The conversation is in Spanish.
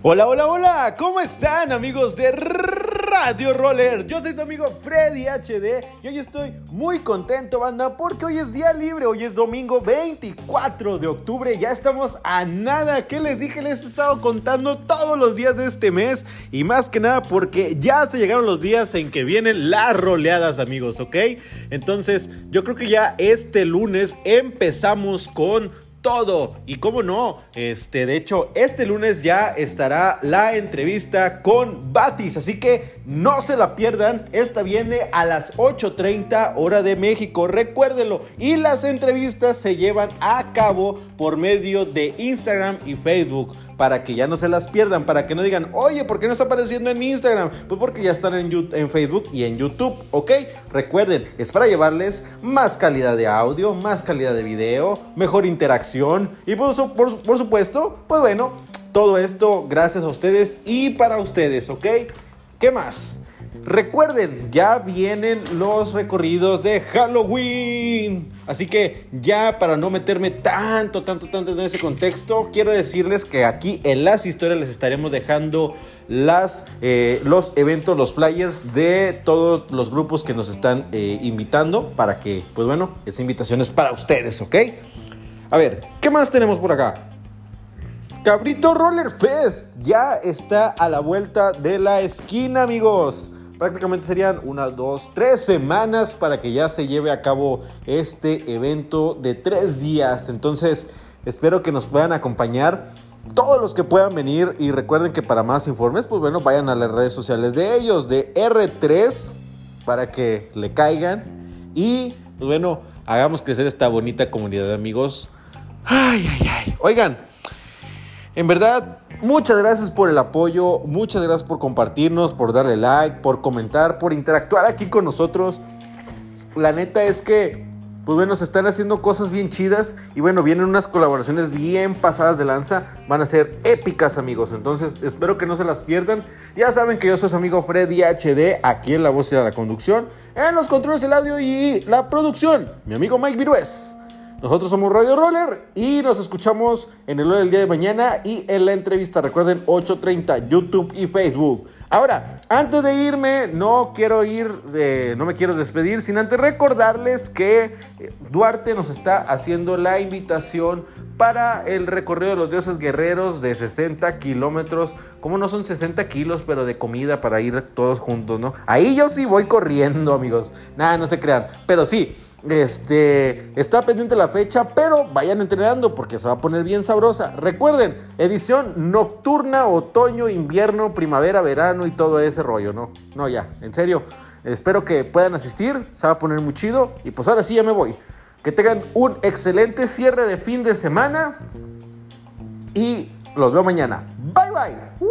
Hola, hola, hola, ¿cómo están amigos de Radio Roller? Yo soy su amigo Freddy HD y hoy estoy muy contento, banda, porque hoy es día libre, hoy es domingo 24 de octubre, ya estamos a nada, ¿qué les dije? Les he estado contando todos los días de este mes y más que nada porque ya se llegaron los días en que vienen las roleadas, amigos, ¿ok? Entonces, yo creo que ya este lunes empezamos con todo. Y cómo no, este, de hecho, este lunes ya estará la entrevista con Batis, así que no se la pierdan. Esta viene a las 8:30 hora de México, recuérdenlo. Y las entrevistas se llevan a cabo por medio de Instagram y Facebook para que ya no se las pierdan, para que no digan, oye, ¿por qué no está apareciendo en Instagram? Pues porque ya están en, en Facebook y en YouTube, ¿ok? Recuerden, es para llevarles más calidad de audio, más calidad de video, mejor interacción y por supuesto, pues bueno, todo esto gracias a ustedes y para ustedes, ¿ok? ¿Qué más? Recuerden, ya vienen los recorridos de Halloween. Así que ya para no meterme tanto, tanto, tanto en ese contexto, quiero decirles que aquí en las historias les estaremos dejando las, eh, los eventos, los flyers de todos los grupos que nos están eh, invitando para que, pues bueno, esa invitación es para ustedes, ¿ok? A ver, ¿qué más tenemos por acá? Cabrito Roller Fest ya está a la vuelta de la esquina, amigos prácticamente serían una, dos, tres semanas para que ya se lleve a cabo este evento de tres días. Entonces, espero que nos puedan acompañar todos los que puedan venir y recuerden que para más informes, pues bueno, vayan a las redes sociales de ellos, de R3, para que le caigan y, pues bueno, hagamos crecer esta bonita comunidad de amigos. Ay, ay, ay. Oigan, en verdad, muchas gracias por el apoyo, muchas gracias por compartirnos, por darle like, por comentar, por interactuar aquí con nosotros. La neta es que, pues bueno, se están haciendo cosas bien chidas y bueno, vienen unas colaboraciones bien pasadas de lanza, van a ser épicas amigos, entonces espero que no se las pierdan. Ya saben que yo soy su amigo Freddy HD, aquí en la voz y la conducción, en los controles del audio y la producción, mi amigo Mike Virués. Nosotros somos Radio Roller y nos escuchamos en el del día de mañana y en la entrevista. Recuerden 8.30 YouTube y Facebook. Ahora, antes de irme, no quiero ir, no me quiero despedir sin antes recordarles que eh, Duarte nos está haciendo la invitación para el recorrido de los dioses guerreros de 60 kilómetros. Como no son 60 kilos, pero de comida para ir todos juntos, ¿no? Ahí yo sí voy corriendo, amigos. Nada, no se crean. Pero sí, este, está pendiente la fecha, pero vayan entrenando porque se va a poner bien sabrosa. Recuerden, edición nocturna, otoño, invierno, primavera, verano y todo ese rollo, ¿no? No, ya, en serio. Espero que puedan asistir, se va a poner muy chido. Y pues ahora sí ya me voy. Que tengan un excelente cierre de fin de semana. Y los veo mañana. Bye bye.